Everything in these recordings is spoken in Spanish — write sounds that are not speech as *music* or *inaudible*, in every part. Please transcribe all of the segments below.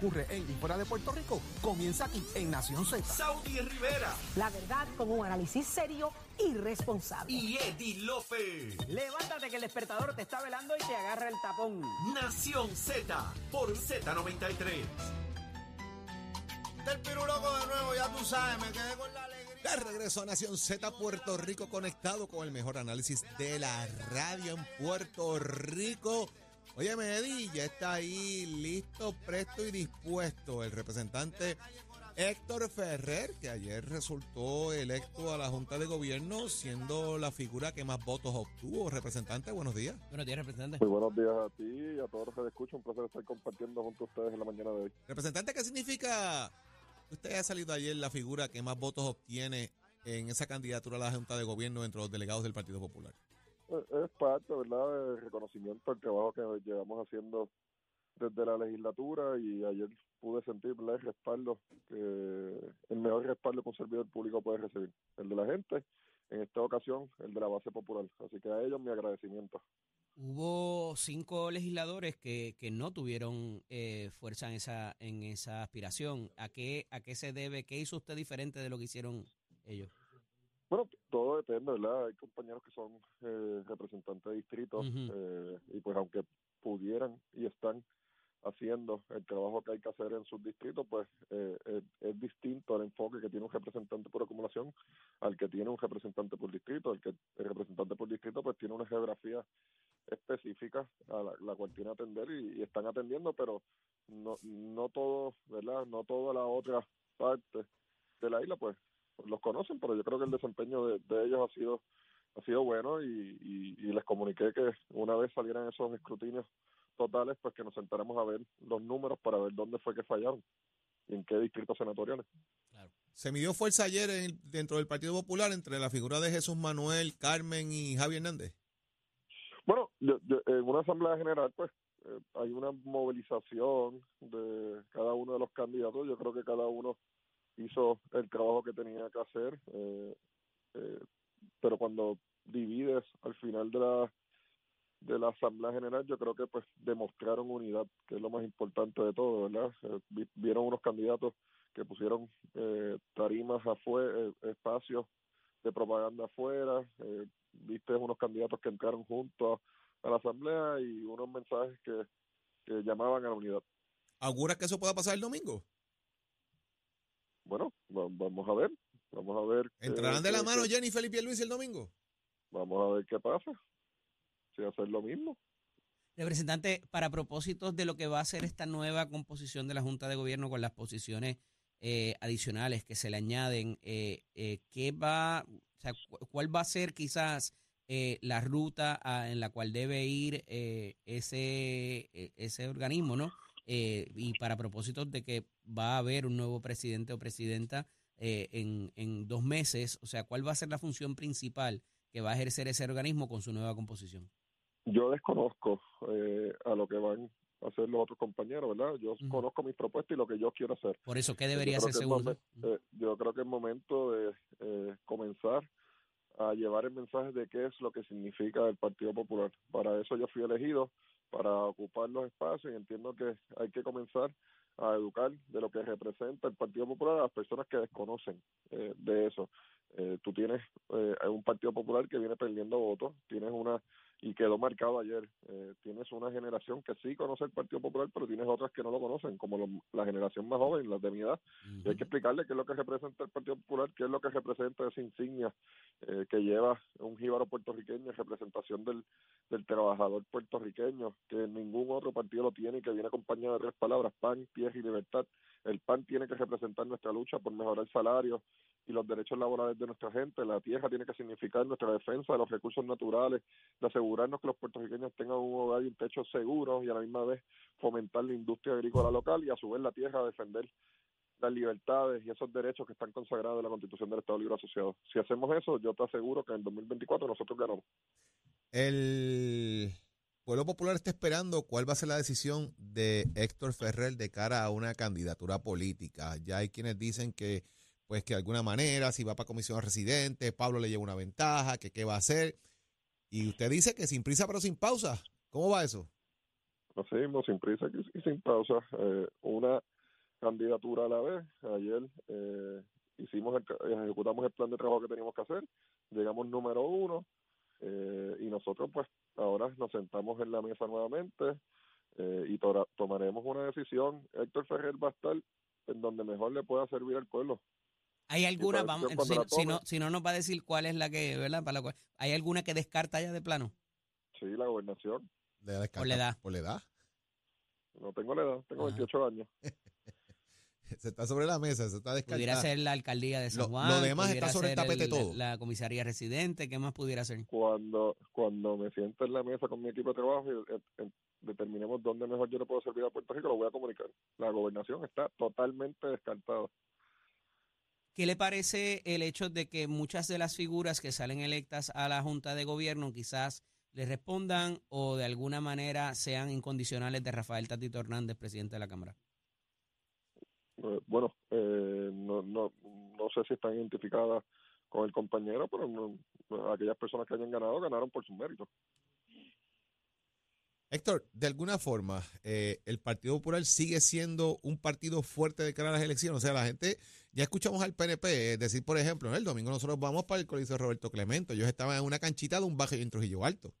ocurre en y fuera de Puerto Rico comienza aquí en Nación Z. Saudi Rivera La verdad con un análisis serio y responsable. y Eddie Lofe. Levántate que el despertador te está velando y te agarra el tapón. Nación Z por Z93. Del piruloco de nuevo, ya tú sabes, me quedé con la alegría. De regreso a Nación Z Puerto Rico conectado con el mejor análisis de la radio en Puerto Rico. Oye, Eddie, ya está ahí listo, presto y dispuesto el representante Héctor Ferrer, que ayer resultó electo a la Junta de Gobierno siendo la figura que más votos obtuvo. Representante, buenos días. Buenos días, representante. Muy buenos días a ti y a todos los que te escuchan. Un placer estar compartiendo junto a ustedes en la mañana de hoy. Representante, ¿qué significa que usted haya salido ayer la figura que más votos obtiene en esa candidatura a la Junta de Gobierno entre los delegados del Partido Popular? Es parte, ¿verdad?, del reconocimiento al trabajo que llevamos haciendo desde la legislatura y ayer pude sentir ¿verdad? el respaldo, que el mejor respaldo que un servidor público puede recibir, el de la gente, en esta ocasión el de la base popular. Así que a ellos mi agradecimiento. Hubo cinco legisladores que, que no tuvieron eh, fuerza en esa, en esa aspiración. ¿A qué, ¿A qué se debe? ¿Qué hizo usted diferente de lo que hicieron ellos? Bueno, todo depende, ¿verdad? Hay compañeros que son eh, representantes de distritos eh, y pues aunque pudieran y están haciendo el trabajo que hay que hacer en sus distritos, pues eh, es, es distinto el enfoque que tiene un representante por acumulación al que tiene un representante por distrito. El que el representante por distrito pues tiene una geografía específica a la, la cual tiene que atender y, y están atendiendo, pero no no todo, ¿verdad? No toda la otra parte de la isla pues los conocen, pero yo creo que el desempeño de, de ellos ha sido ha sido bueno y, y, y les comuniqué que una vez salieran esos escrutinios totales, pues que nos sentaremos a ver los números para ver dónde fue que fallaron y en qué distritos senatoriales. Se midió fuerza ayer en- dentro del Partido Popular entre la figura de Jesús Manuel, Carmen y Javier Hernández. Bueno, yo- yo- en una asamblea general, pues eh, hay una movilización de cada uno de los candidatos. Yo creo que cada uno hizo el trabajo que tenía que hacer, eh, eh, pero cuando divides al final de la de la asamblea general, yo creo que pues demostraron unidad, que es lo más importante de todo, ¿verdad? Eh, vi- vieron unos candidatos que pusieron eh, tarimas afuera, espacios de propaganda afuera, eh, viste unos candidatos que entraron juntos a la asamblea y unos mensajes que, que llamaban a la unidad. ¿Augura que eso pueda pasar el domingo? Bueno, va- vamos a ver, vamos a ver. ¿Entrarán de la mano Jenny, Felipe y Luis el domingo? Vamos a ver qué pasa. Si hacer lo mismo. Representante, para propósitos de lo que va a ser esta nueva composición de la Junta de Gobierno con las posiciones eh, adicionales que se le añaden, eh, eh, ¿qué va, o sea, cu- cuál va a ser quizás eh, la ruta a- en la cual debe ir eh, ese, eh, ese organismo, ¿no? Eh, y para propósitos de que va a haber un nuevo presidente o presidenta eh, en, en dos meses, o sea, ¿cuál va a ser la función principal que va a ejercer ese organismo con su nueva composición? Yo desconozco eh, a lo que van a hacer los otros compañeros, ¿verdad? Yo Ujú. conozco mis propuestas y lo que yo quiero hacer. Por eso, ¿qué debería ser eh, yo creo que es momento de eh, comenzar a llevar el mensaje de qué es lo que significa el Partido Popular. Para eso yo fui elegido, para ocupar los espacios y entiendo que hay que comenzar a educar de lo que representa el Partido Popular a las personas que desconocen eh, de eso. Eh, tú tienes eh, un Partido Popular que viene perdiendo votos, tienes una y quedó marcado ayer. Eh, tienes una generación que sí conoce el Partido Popular, pero tienes otras que no lo conocen, como lo- la generación más joven, las de mi edad. Y hay que explicarle qué es lo que representa el Partido Popular, qué es lo que representa esa insignia eh, que lleva un jíbaro puertorriqueño en representación del, del trabajador puertorriqueño, que ningún otro partido lo tiene y que viene acompañado de tres palabras, pan, tierra y libertad. El PAN tiene que representar nuestra lucha por mejorar el salario y los derechos laborales de nuestra gente. La tierra tiene que significar nuestra defensa de los recursos naturales, de asegurarnos que los puertorriqueños tengan un hogar y un techo seguro y a la misma vez fomentar la industria agrícola local y a su vez la tierra defender las libertades y esos derechos que están consagrados en la Constitución del Estado Libre Asociado. Si hacemos eso, yo te aseguro que en el 2024 nosotros ganamos. El pueblo popular está esperando cuál va a ser la decisión de Héctor Ferrer de cara a una candidatura política. Ya hay quienes dicen que, pues, que de alguna manera, si va para comisión residente, Pablo le lleva una ventaja, que qué va a hacer. Y usted dice que sin prisa pero sin pausa. ¿Cómo va eso? así mismo, sin prisa y sin pausa, eh, una candidatura a la vez. Ayer eh, hicimos ejecutamos el plan de trabajo que teníamos que hacer, llegamos número uno eh, y nosotros pues ahora nos sentamos en la mesa nuevamente eh, y tomaremos una decisión. Héctor Ferrer va a estar en donde mejor le pueda servir al pueblo. ¿Hay alguna, vamos, si, no, si no nos va a decir cuál es la que, ¿verdad? Para la cual, ¿Hay alguna que descarta ya de plano? Sí, la gobernación. Le da descarta Por la edad. Por la edad. No tengo la edad, tengo Ajá. 28 años. *laughs* *laughs* Se está sobre la mesa, se está descartando. Pudiera ser la alcaldía de San Lo- Juan. lo demás está sobre el tapete todo. La comisaría residente, ¿qué más pudiera ser? Cuando cuando me siente en la mesa con mi equipo de trabajo y eh, eh, determinemos dónde mejor yo le puedo servir a Puerto Rico, lo voy a comunicar. La gobernación está totalmente descartada. ¿Qué le parece el hecho de que muchas de las figuras que salen electas a la Junta de Gobierno quizás le respondan o de alguna manera sean incondicionales de Rafael Tatito Hernández, presidente de la Cámara? Eh, bueno, eh, no, no, no sé si están identificadas con el compañero, pero no- aquellas personas que hayan ganado, ganaron por sus méritos. Héctor, de alguna forma, eh, el Partido Popular sigue siendo un partido fuerte de cara a las elecciones. O sea, la gente, ya escuchamos al PNP eh, decir, por ejemplo, el domingo nosotros vamos para el de Roberto Clemente. Ellos estaban en una canchita de un barrio en Trujillo Alto.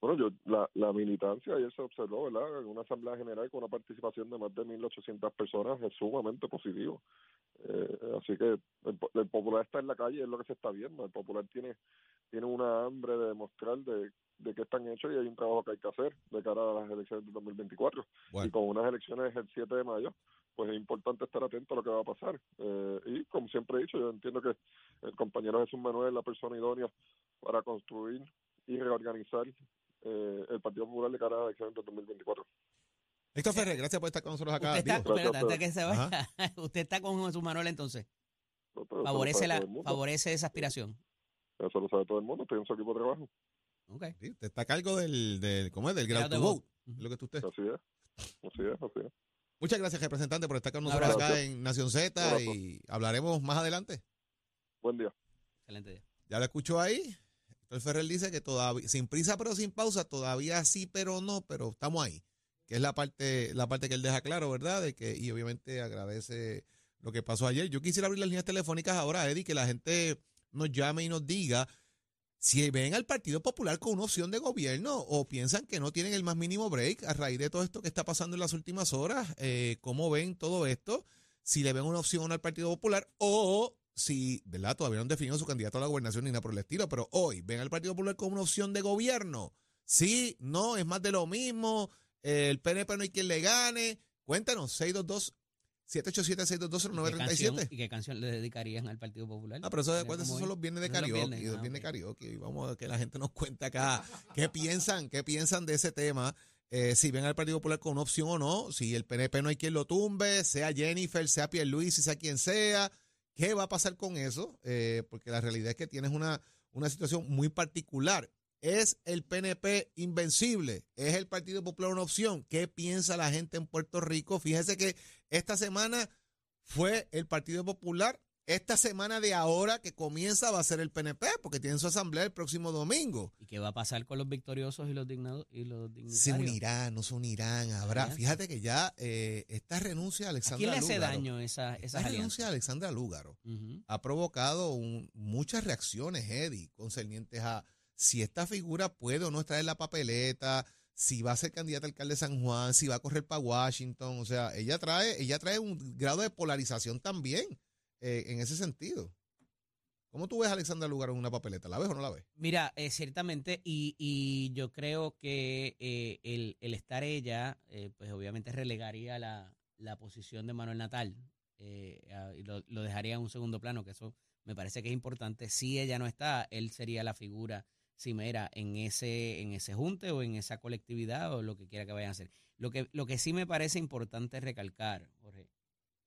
Bueno, yo la, la militancia ayer se observó, ¿verdad? En una asamblea general con una participación de más de 1.800 personas es sumamente positivo. Eh, así que el, el popular está en la calle, es lo que se está viendo. El popular tiene tiene una hambre de demostrar de, de qué están hechos y hay un trabajo que hay que hacer de cara a las elecciones de 2024. Y Bueno, con unas elecciones el 7 de mayo, pues es importante estar atento a lo que va a pasar. Eh, y como siempre he dicho, yo entiendo que el compañero Jesús Manuel es la persona idónea para construir y reorganizar eh, el Partido Popular de cara a las elecciones de 2024. Héctor Ferrer, gracias por estar con nosotros acá. Usted está, vivo. Espérate, a antes que se Ajá. vaya, *laughs* usted está con Jesús Manuel entonces. Favorece, la, favorece esa aspiración. Eso lo sabe todo el mundo, estoy en su equipo de trabajo. Ok. Sí, usted está a cargo del, del ¿cómo es? Del ground to vote. Es lo que tú usted. Así es, así es, así es. Muchas gracias, representante, por estar con nosotros acá en Nación Z y hablaremos más adelante. Buen día. Excelente día. Ya lo escuchó ahí. Héctor Ferrer dice que todavía, sin prisa pero sin pausa, todavía sí pero no, pero estamos ahí. Que es la parte, la parte que él deja claro, ¿verdad? De que, y obviamente agradece lo que pasó ayer. Yo quisiera abrir las líneas telefónicas ahora, Eddie, que la gente nos llame y nos diga si ven al Partido Popular con una opción de gobierno o piensan que no tienen el más mínimo break a raíz de todo esto que está pasando en las últimas horas. Eh, ¿Cómo ven todo esto? Si le ven una opción al Partido Popular o si, ¿verdad? Todavía no han definido su candidato a la gobernación ni nada por el estilo, pero hoy ven al Partido Popular como una opción de gobierno. Sí, no, es más de lo mismo. el PNP no hay quien le gane. Cuéntanos, 622 787 ¿Y qué, canción, 622 ¿Y qué canción le dedicarían al Partido Popular? Ah, pero eso, acuérdate, esos son los viernes de los karaoke. viernes, Los ah, viernes de ok. karaoke. Y Vamos a que la gente nos cuente acá *laughs* qué piensan, qué piensan de ese tema. eh, si ven al Partido Popular con una opción o no, si el PNP no hay quien lo tumbe, sea Jennifer, sea Pierluisi, sea quien sea, ¿qué va a pasar con eso? Eh, porque la realidad es que tienes una, una situación muy particular. ¿Es el PNP invencible? ¿Es el Partido Popular una opción? ¿Qué piensa la gente en Puerto Rico? Fíjese que esta semana fue el Partido Popular. Esta semana de ahora que comienza va a ser el PNP, porque tienen su asamblea el próximo domingo. ¿Y qué va a pasar con los victoriosos y los, dignados, y los Se unirán, no se unirán. Habrá, fíjate que ya eh, esta renuncia de ¿A Alexandra quién le hace Lúgaro, daño esa, esta esas renuncia de Alexandra Lúgaro ha provocado un- muchas reacciones, Eddie, concernientes a si esta figura puede o no estar en la papeleta, si va a ser candidata a alcalde de San Juan, si va a correr para Washington. O sea, ella trae, ella trae un grado de polarización también eh, en ese sentido. ¿Cómo tú ves a Alexandra Lúgaro en una papeleta? ¿La ves o no la ves? Mira, eh, ciertamente, y, y yo creo que eh, el, el estar ella, eh, pues obviamente relegaría la, la posición de Manuel Natal eh, a- y lo, lo dejaría en un segundo plano, que eso me parece que es importante. Si ella no está, él sería la figura cimera en ese, en ese junte o en esa colectividad o lo que quiera que vayan a hacer. Lo que, lo que sí me parece importante recalcar, Jorge,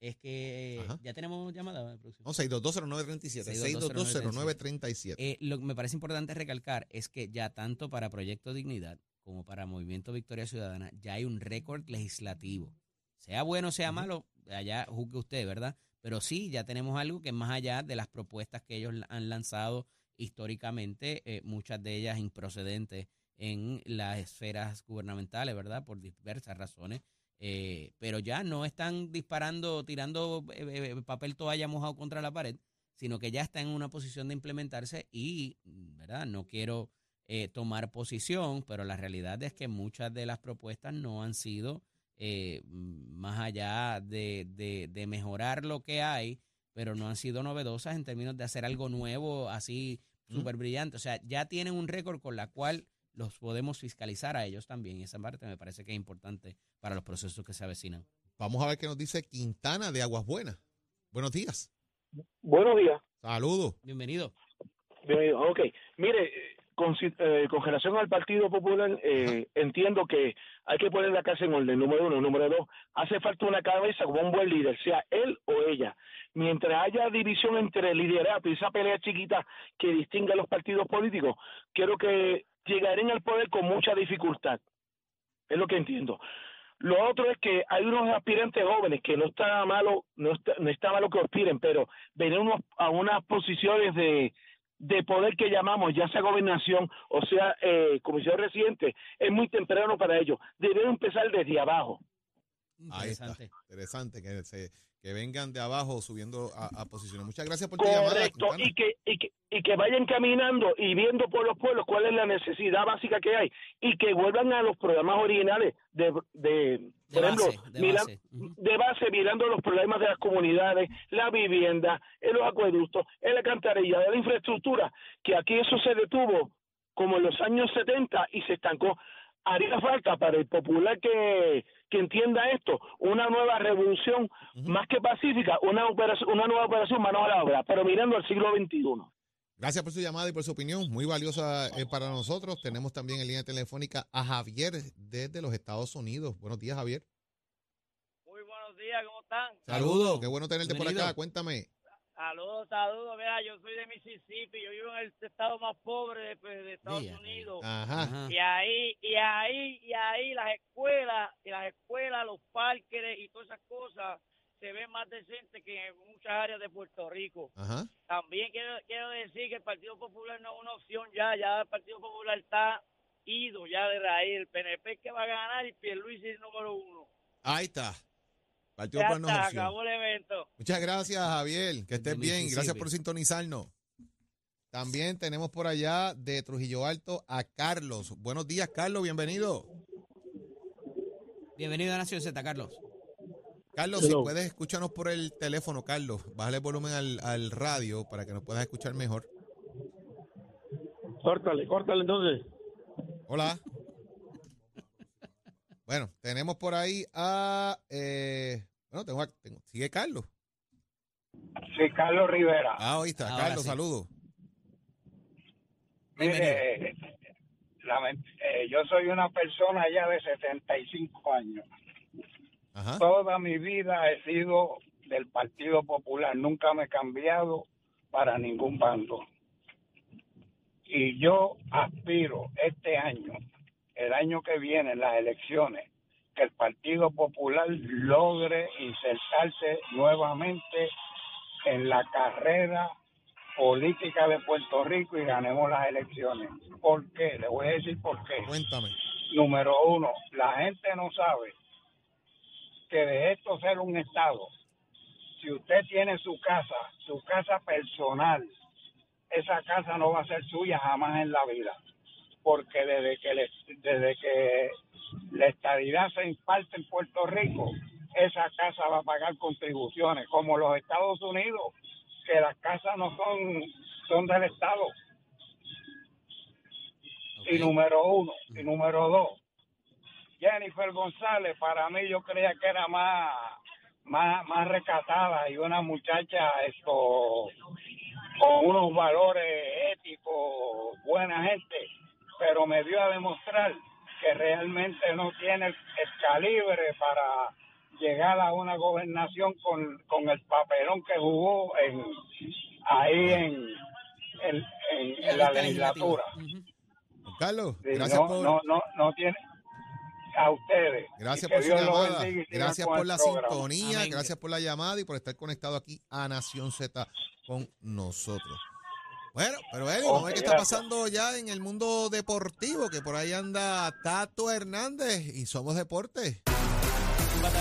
es que Ajá. ya tenemos llamada. No, 6220937. 6220937. Eh, lo que me parece importante recalcar es que ya tanto para Proyecto Dignidad como para Movimiento Victoria Ciudadana ya hay un récord legislativo. Sea bueno, sea malo, allá juzgue usted, ¿verdad? Pero sí, ya tenemos algo que más allá de las propuestas que ellos han lanzado históricamente, eh, muchas de ellas improcedentes en las esferas gubernamentales, ¿verdad? Por diversas razones. Eh, pero ya no están disparando, tirando eh, eh, papel toalla mojado contra la pared, sino que ya está en una posición de implementarse y, ¿verdad? No quiero eh, tomar posición, pero la realidad es que muchas de las propuestas no han sido eh, más allá de, de, de mejorar lo que hay, pero no han sido novedosas en términos de hacer algo nuevo, así súper brillante. O sea, ya tienen un récord con la cual los podemos fiscalizar a ellos también. Y esa parte me parece que es importante para los procesos que se avecinan. Vamos a ver qué nos dice Quintana de Aguas Buenas. Buenos días. Buenos días. Saludos. Bienvenido. Bienvenido. Ok, mire, eh, con, eh, con relación al Partido Popular, eh, entiendo que hay que poner la casa en orden, número uno. Número dos, hace falta una cabeza como un buen líder, sea él o ella. Mientras haya división entre el liderato y esa pelea chiquita que distingue a los partidos políticos, creo que llegarán al poder con mucha dificultad. Es lo que entiendo. Lo otro es que hay unos aspirantes jóvenes que no está malo, no está, no está malo que aspiren, pero venir a unas posiciones de, de poder que llamamos, ya sea gobernación o sea eh, comisión residente, es muy temprano para ellos. Deben empezar desde abajo. Ahí está. Interesante. Interesante que, se, que vengan de abajo subiendo a, a posiciones. Muchas gracias por tu llamada. Y que, y, que, y que vayan caminando y viendo por los pueblos cuál es la necesidad básica que hay y que vuelvan a los programas originales de, de, De por ejemplo, de. Ujú. De base mirando los problemas de las comunidades, la vivienda, en los acueductos, en la alcantarilla, de la infraestructura, que aquí eso se detuvo como en los años 70 y se estancó. Haría falta para el popular que, que entienda esto, una nueva revolución más que pacífica, una, operación, una nueva operación manos a la obra, pero mirando al siglo XXI. Gracias por su llamada y por su opinión, muy valiosa eh, para nosotros. Tenemos también en línea telefónica a Javier desde los Estados Unidos. Buenos días, Javier. Días, ¿cómo están? Saludos, qué bueno tenerte por acá. Cuéntame. Saludos, saludos. Vea, yo soy de Mississippi, yo vivo en el estado más pobre de, pues, de Estados Unidos. Ajá. Y ahí, y ahí, y ahí las escuelas, y las escuelas, los parques y todas esas cosas se ven más decentes que en muchas áreas de Puerto Rico. Ajá. También quiero, quiero decir que el Partido Popular no es una opción ya, ya el Partido Popular está ido ya de raíz. El PNP es que va a ganar y Pierluisi es el número uno. Ahí está. Partido Ya está, acabó el evento. Muchas gracias, Javier. Que estés bien. Gracias por sintonizarnos. También tenemos por allá de Trujillo Alto a Carlos. Buenos días, Carlos. Bienvenido. Bienvenido a Nación Z, Carlos. Carlos, si puedes escúchanos por el teléfono, Carlos. Bájale el volumen al, al radio para que nos puedas escuchar mejor. Córtale, córtale entonces. Hola. Bueno, tenemos por ahí a. eh, bueno, tengo, tengo- Sigue Carlos. Sí, Carlos Rivera. Ah, ahí está. Ahora Carlos, sí. saludos. Mire, eh, yo soy una persona ya de 75 años. Ajá. Toda mi vida he sido del Partido Popular. Nunca me he cambiado para ningún bando. Y yo aspiro este año, el año que viene, en las elecciones, que el Partido Popular logre insertarse nuevamente en la carrera política de Puerto Rico y ganemos las elecciones. ¿Por qué? Le voy a decir por qué. Cuéntame. Número uno, la gente no sabe que de esto ser un Estado, si usted tiene su casa, su casa personal, esa casa no va a ser suya jamás en la vida. Porque desde que, le- desde que la estadidad se imparte en Puerto Rico, esa casa va a pagar contribuciones, como los Estados Unidos, que las casas no son, son del Estado. Y número uno. Y número dos. Jennifer González, para mí yo creía que era más, más, más recatada y una muchacha esto con unos valores éticos, buena gente, pero me dio a demostrar que realmente no tiene el, el calibre para llegar a una gobernación con, con el papelón que jugó en ahí en, en, en- en la legislatura. Carlos, Sí, gracias no, por. no, no, no tiene a ustedes. Gracias por su llamada. Gracias por la programa. sintonía. Amén. Gracias por la llamada y por estar conectado aquí a Nación Z con nosotros. Bueno, pero Eddie, vamos a ver qué está pasando ya en el mundo deportivo, que por ahí anda Tato Hernández y Somos Deportes. Más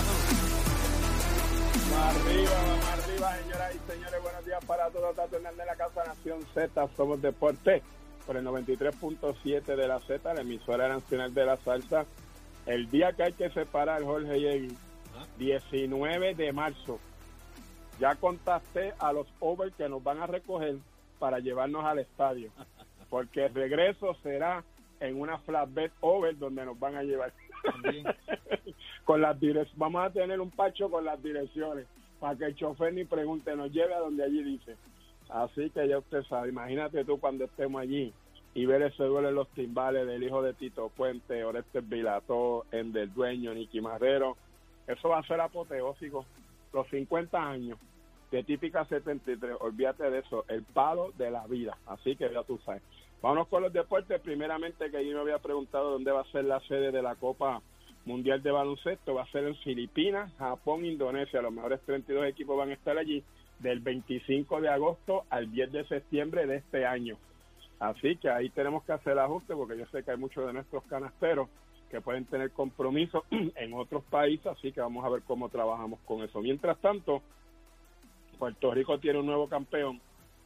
arriba, arriba, señoras y señores. Buenos días para todos. Tato Hernández de la Casa Nación Z. Somos Deportes por el 93.7 de la Z, la emisora nacional de la salsa. El día que hay que separar, Jorge y 19 de marzo. Ya contacté a los over que nos van a recoger para llevarnos al estadio. Porque el regreso será en una flatbed over donde nos van a llevar. *laughs* con las Vamos a tener un pacho con las direcciones para que el chofer ni pregunte, nos lleve a donde allí dice. Así que ya usted sabe, imagínate tú cuando estemos allí y ver ese duelo en los timbales del hijo de Tito Puente, Orestes Vilató, en del dueño, Nicky Marrero. Eso va a ser apoteósico. Los 50 años de típica 73, olvídate de eso, el palo de la vida. Así que ya tú sabes. Vámonos con los deportes. Primeramente, que yo me había preguntado dónde va a ser la sede de la Copa Mundial de Baloncesto. Va a ser en Filipinas, Japón, Indonesia. Los mejores 32 equipos van a estar allí del 25 de agosto al 10 de septiembre de este año. Así que ahí tenemos que hacer ajuste porque yo sé que hay muchos de nuestros canasteros que pueden tener compromisos *clears throat* en otros países, así que vamos a ver cómo trabajamos con eso. Mientras tanto, Puerto Rico tiene un nuevo campeón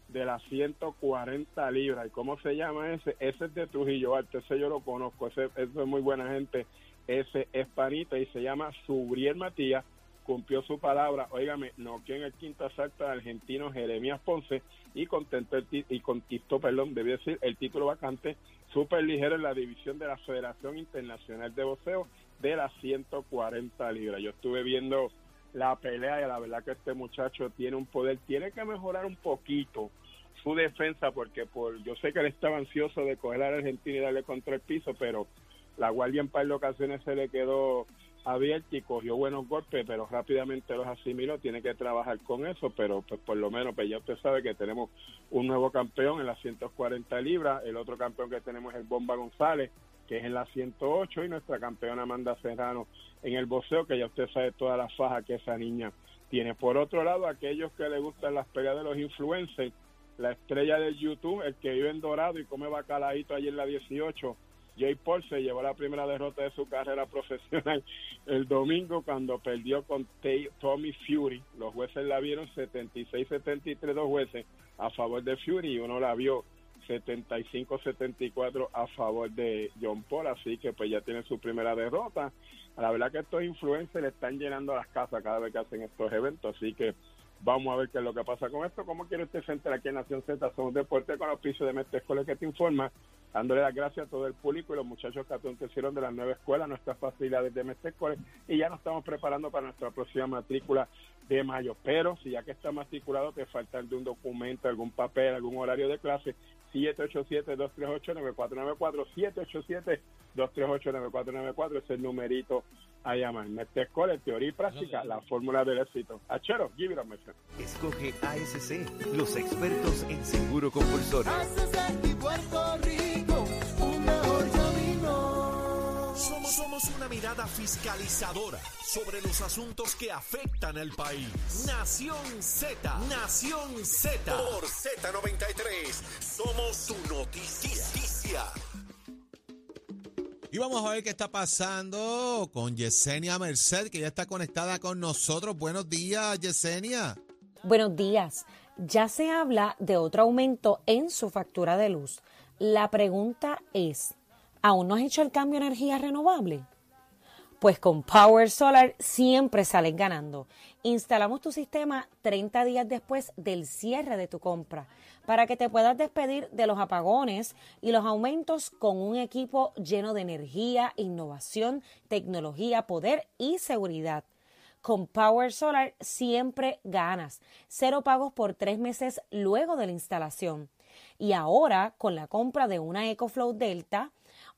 de las 140 libras. ¿Y cómo se llama ese? Ese es de Trujillo Alto, ese yo lo conozco, ese, es muy buena gente, ese es panita y se llama Subriel Matías, cumplió su palabra, óigame, noqueó en el quinto asalto al argentino Jeremías Ponce y contentó el y conquistó, perdón, debí decir, el título vacante súper ligero en la división de la Federación Internacional de Boxeo de las 140 libras. Yo estuve viendo la pelea y la verdad que este muchacho tiene un poder, tiene que mejorar un poquito su defensa porque por yo sé que él estaba ansioso de coger al argentino y darle contra el piso, pero la guardia en par de ocasiones se le quedó abierta y cogió buenos golpes, pero rápidamente los asimiló, tiene que trabajar con eso, pero pues por lo menos pues ya usted sabe que tenemos un nuevo campeón en las 140 libras, el otro campeón que tenemos es el Bomba González, que es en las 108 y nuestra campeona Amanda Serrano en el boxeo, que ya usted sabe toda la faja que esa niña tiene. Por otro lado, aquellos que le gustan las peleas de los influencers, la estrella de YouTube, el que vive en Dorado y come bacalaíto allí en la 18, Jay Paul se llevó la primera derrota de su carrera *laughs* profesional el domingo cuando perdió con Tommy Fury. Los jueces la vieron 76-73 dos jueces a favor de Fury y uno la vio 75-74 a favor de John Paul, así que pues ya tiene su primera derrota. La verdad que estos influencers le están llenando las casas cada vez que hacen estos eventos, así que vamos a ver qué es lo que pasa con esto. ¿Cómo quiere usted sentir aquí en Nación Z? Somos Deporte con los pisos de Mestre Escuela que te informa, dándole las gracias a todo el público y los muchachos que acontecieron de la nueva escuela, nuestras facilidades de Mestre Escuela, y ya nos estamos preparando para nuestra próxima matrícula de mayo. Pero si ya que está matriculado, te falta un documento, algún papel, algún horario de clase, 787-238-9494, 787-238-9494 es el numerito a llamar. Escuela, teoría y práctica, la fórmula del éxito. Achero, give it a friend. Escoge ASC, los expertos en seguro compulsorio. Somos, somos una mirada fiscalizadora sobre los asuntos que afectan al país. Nación Z, Nación Z. Por Z93, somos su noticia. Y vamos a ver qué está pasando con Yesenia Merced, que ya está conectada con nosotros. Buenos días, Yesenia. Buenos días. Ya se habla de otro aumento en su factura de luz. La pregunta es, ¿aún no has hecho el cambio a energía renovable? Pues con Power Solar siempre sales ganando. Instalamos tu sistema 30 días después del cierre de tu compra para que te puedas despedir de los apagones y los aumentos con un equipo lleno de energía, innovación, tecnología, poder y seguridad. Con Power Solar siempre ganas. Cero pagos por tres meses luego de la instalación. Y ahora, con la compra de una EcoFlow Delta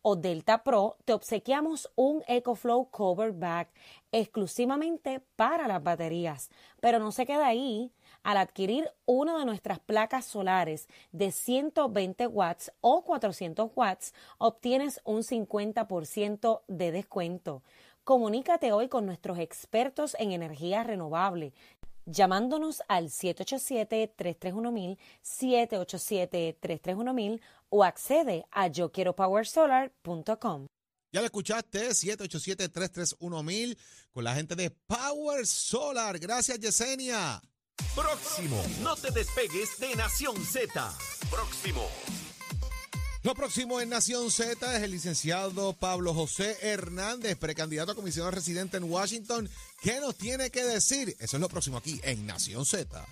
o Delta Pro, te obsequiamos un EcoFlow Cover Bag exclusivamente para las baterías. Pero no se queda ahí. Al adquirir una de nuestras placas solares de 120 watts o 400 watts, obtienes un 50% de descuento. Comunícate hoy con nuestros expertos en energía renovable llamándonos al 787-331-1000, 787-331-1000 o accede a yo quiero powersolar.com. Ya lo escuchaste, 787-331-1000 con la gente de Power Solar. Gracias, Yesenia. Próximo. No te despegues de Nación Z. Próximo. Lo próximo en Nación Z es el licenciado Pablo José Hernández, precandidato a comisionado residente en Washington. ¿Qué nos tiene que decir? Eso es lo próximo aquí en Nación Z.